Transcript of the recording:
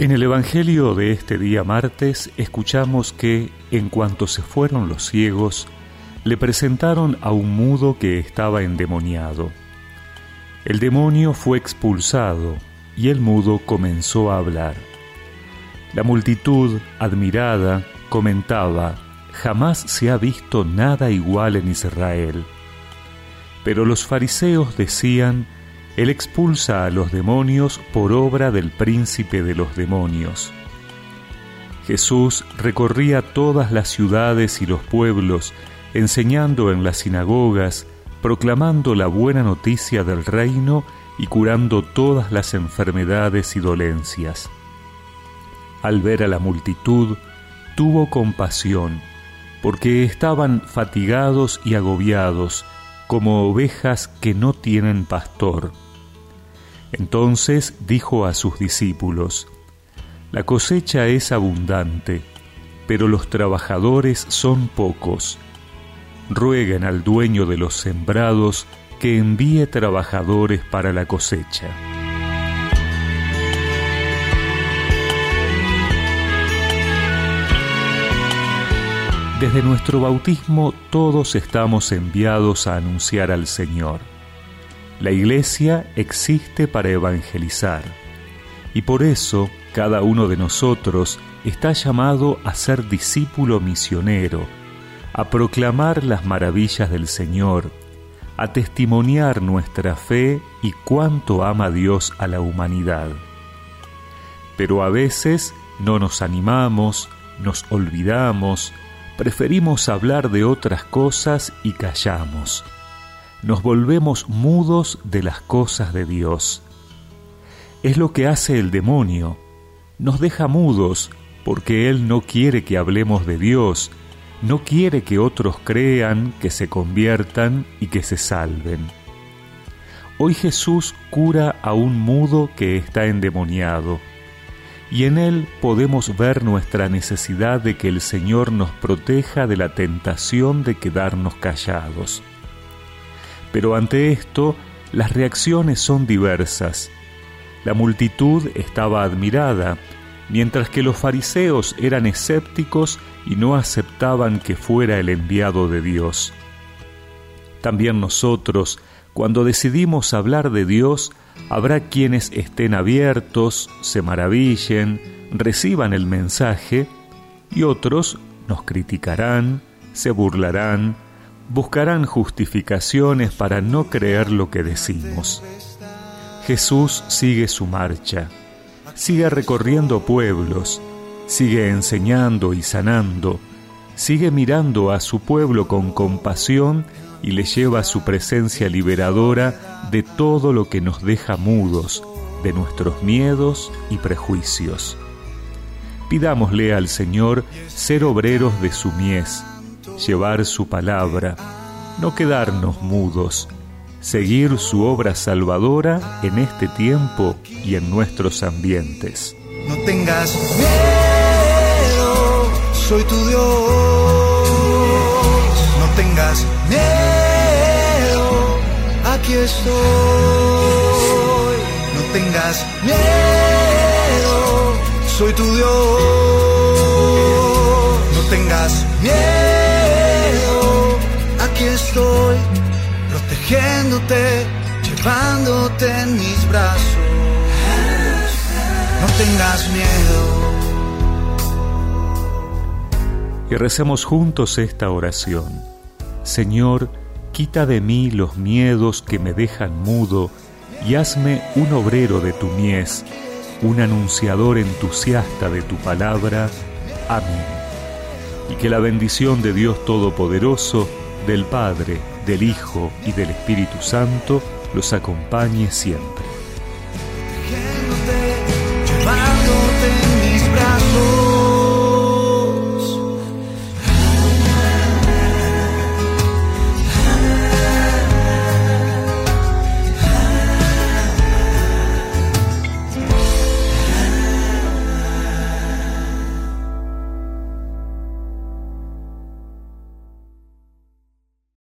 En el Evangelio de este día martes escuchamos que, en cuanto se fueron los ciegos, le presentaron a un mudo que estaba endemoniado. El demonio fue expulsado y el mudo comenzó a hablar. La multitud, admirada, comentaba, jamás se ha visto nada igual en Israel. Pero los fariseos decían, él expulsa a los demonios por obra del príncipe de los demonios. Jesús recorría todas las ciudades y los pueblos, enseñando en las sinagogas, proclamando la buena noticia del reino y curando todas las enfermedades y dolencias. Al ver a la multitud, tuvo compasión, porque estaban fatigados y agobiados, como ovejas que no tienen pastor. Entonces dijo a sus discípulos, La cosecha es abundante, pero los trabajadores son pocos. Rueguen al dueño de los sembrados que envíe trabajadores para la cosecha. Desde nuestro bautismo todos estamos enviados a anunciar al Señor. La Iglesia existe para evangelizar y por eso cada uno de nosotros está llamado a ser discípulo misionero, a proclamar las maravillas del Señor, a testimoniar nuestra fe y cuánto ama Dios a la humanidad. Pero a veces no nos animamos, nos olvidamos, preferimos hablar de otras cosas y callamos. Nos volvemos mudos de las cosas de Dios. Es lo que hace el demonio. Nos deja mudos porque Él no quiere que hablemos de Dios, no quiere que otros crean, que se conviertan y que se salven. Hoy Jesús cura a un mudo que está endemoniado y en él podemos ver nuestra necesidad de que el Señor nos proteja de la tentación de quedarnos callados. Pero ante esto, las reacciones son diversas. La multitud estaba admirada, mientras que los fariseos eran escépticos y no aceptaban que fuera el enviado de Dios. También nosotros, cuando decidimos hablar de Dios, habrá quienes estén abiertos, se maravillen, reciban el mensaje, y otros nos criticarán, se burlarán, buscarán justificaciones para no creer lo que decimos. Jesús sigue su marcha, sigue recorriendo pueblos, sigue enseñando y sanando, sigue mirando a su pueblo con compasión y le lleva su presencia liberadora de todo lo que nos deja mudos, de nuestros miedos y prejuicios. Pidámosle al Señor ser obreros de su mies, llevar su palabra, no quedarnos mudos, seguir su obra salvadora en este tiempo y en nuestros ambientes. No tengas miedo, soy tu Dios. No tengas miedo aquí estoy. No tengas miedo, soy tu Dios. No tengas miedo, aquí estoy, protegiéndote, llevándote en mis brazos. No tengas miedo. Y recemos juntos esta oración. Señor, Quita de mí los miedos que me dejan mudo y hazme un obrero de tu mies, un anunciador entusiasta de tu palabra. Amén. Y que la bendición de Dios Todopoderoso, del Padre, del Hijo y del Espíritu Santo los acompañe siempre.